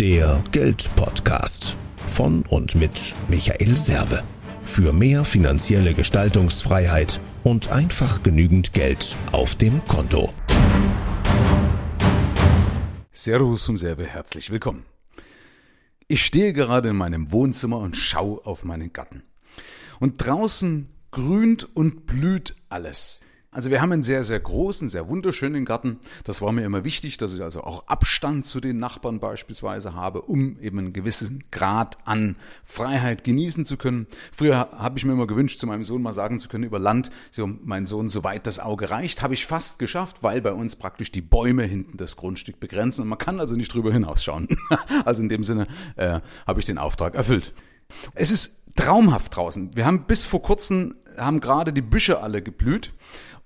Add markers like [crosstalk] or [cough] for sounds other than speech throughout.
Der Geldpodcast von und mit Michael Serve. Für mehr finanzielle Gestaltungsfreiheit und einfach genügend Geld auf dem Konto. Servus vom Serve, herzlich willkommen. Ich stehe gerade in meinem Wohnzimmer und schaue auf meinen Garten. Und draußen grünt und blüht alles. Also wir haben einen sehr, sehr großen, sehr wunderschönen Garten. Das war mir immer wichtig, dass ich also auch Abstand zu den Nachbarn beispielsweise habe, um eben einen gewissen Grad an Freiheit genießen zu können. Früher habe ich mir immer gewünscht, zu meinem Sohn mal sagen zu können über Land, so mein Sohn, soweit das Auge reicht, habe ich fast geschafft, weil bei uns praktisch die Bäume hinten das Grundstück begrenzen und man kann also nicht drüber hinausschauen. [laughs] also in dem Sinne äh, habe ich den Auftrag erfüllt. Es ist traumhaft draußen. Wir haben bis vor kurzem haben gerade die Büsche alle geblüht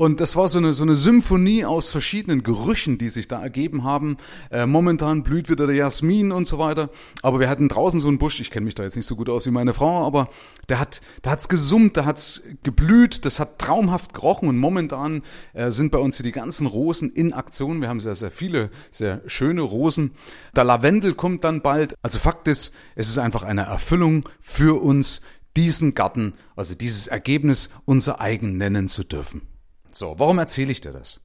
und das war so eine, so eine Symphonie aus verschiedenen Gerüchen, die sich da ergeben haben. Äh, momentan blüht wieder der Jasmin und so weiter. Aber wir hatten draußen so einen Busch, ich kenne mich da jetzt nicht so gut aus wie meine Frau, aber der hat, da hat's gesummt, da hat's geblüht, das hat traumhaft gerochen und momentan äh, sind bei uns hier die ganzen Rosen in Aktion. Wir haben sehr, sehr viele, sehr schöne Rosen. Der Lavendel kommt dann bald. Also Fakt ist, es ist einfach eine Erfüllung für uns, diesen Garten, also dieses Ergebnis unser eigen nennen zu dürfen. So, warum erzähle ich dir das?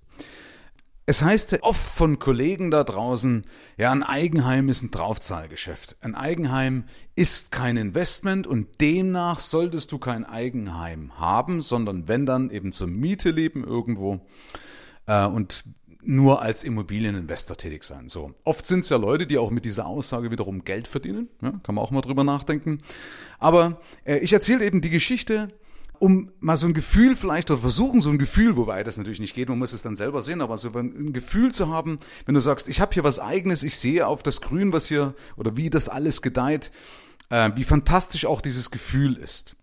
Es heißt oft von Kollegen da draußen, ja, ein Eigenheim ist ein Draufzahlgeschäft. Ein Eigenheim ist kein Investment und demnach solltest du kein Eigenheim haben, sondern wenn dann eben zur Miete leben irgendwo äh, und nur als Immobilieninvestor tätig sein. So. Oft sind es ja Leute, die auch mit dieser Aussage wiederum Geld verdienen. Ja, kann man auch mal drüber nachdenken. Aber äh, ich erzähle eben die Geschichte, um mal so ein Gefühl vielleicht oder versuchen so ein Gefühl, wobei das natürlich nicht geht, man muss es dann selber sehen, aber so ein Gefühl zu haben, wenn du sagst, ich habe hier was eigenes, ich sehe auf das Grün, was hier oder wie das alles gedeiht, äh, wie fantastisch auch dieses Gefühl ist.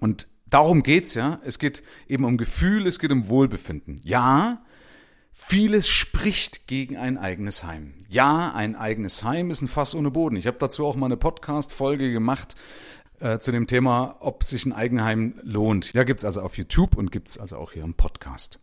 Und darum geht's ja. Es geht eben um Gefühl, es geht um Wohlbefinden. Ja, Vieles spricht gegen ein eigenes Heim. Ja, ein eigenes Heim ist ein Fass ohne Boden. Ich habe dazu auch mal eine Podcast-Folge gemacht äh, zu dem Thema, ob sich ein Eigenheim lohnt. Ja, gibt's also auf YouTube und gibt's also auch hier im Podcast.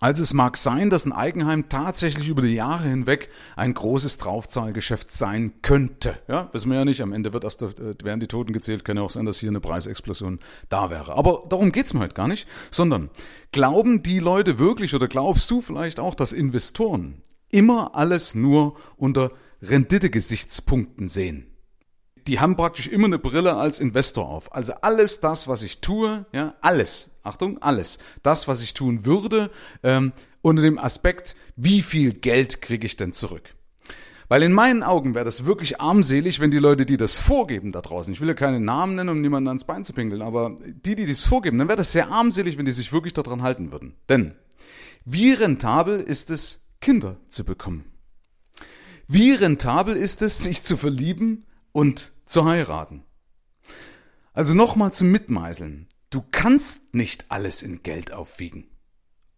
Also es mag sein, dass ein Eigenheim tatsächlich über die Jahre hinweg ein großes Draufzahlgeschäft sein könnte. Ja, wissen wir ja nicht. Am Ende wird erst, äh, werden die Toten gezählt. Kann ja auch sein, dass hier eine Preisexplosion da wäre. Aber darum geht's mir heute gar nicht. Sondern glauben die Leute wirklich oder glaubst du vielleicht auch, dass Investoren immer alles nur unter Renditegesichtspunkten sehen? Die haben praktisch immer eine Brille als Investor auf. Also alles das, was ich tue, ja, alles, Achtung, alles, das, was ich tun würde, ähm, unter dem Aspekt, wie viel Geld kriege ich denn zurück? Weil in meinen Augen wäre das wirklich armselig, wenn die Leute, die das vorgeben da draußen, ich will ja keine Namen nennen, um niemanden ans Bein zu pinkeln, aber die, die das vorgeben, dann wäre das sehr armselig, wenn die sich wirklich daran halten würden. Denn wie rentabel ist es, Kinder zu bekommen? Wie rentabel ist es, sich zu verlieben und zu heiraten. Also nochmal zum Mitmeißeln. Du kannst nicht alles in Geld aufwiegen.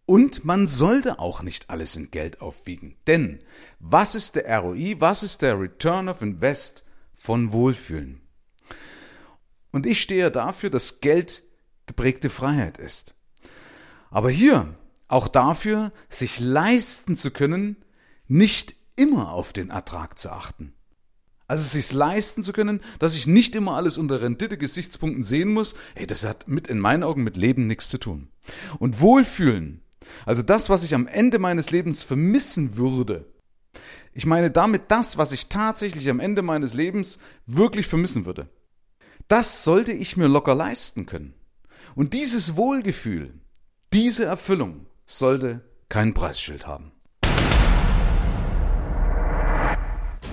Und man sollte auch nicht alles in Geld aufwiegen. Denn was ist der ROI, was ist der Return of Invest von Wohlfühlen? Und ich stehe dafür, dass Geld geprägte Freiheit ist. Aber hier auch dafür, sich leisten zu können, nicht immer auf den Ertrag zu achten. Also es sich leisten zu können, dass ich nicht immer alles unter Rendite-Gesichtspunkten sehen muss, hey, das hat mit in meinen Augen mit Leben nichts zu tun. Und Wohlfühlen, also das, was ich am Ende meines Lebens vermissen würde, ich meine damit das, was ich tatsächlich am Ende meines Lebens wirklich vermissen würde. Das sollte ich mir locker leisten können. Und dieses Wohlgefühl, diese Erfüllung sollte kein Preisschild haben.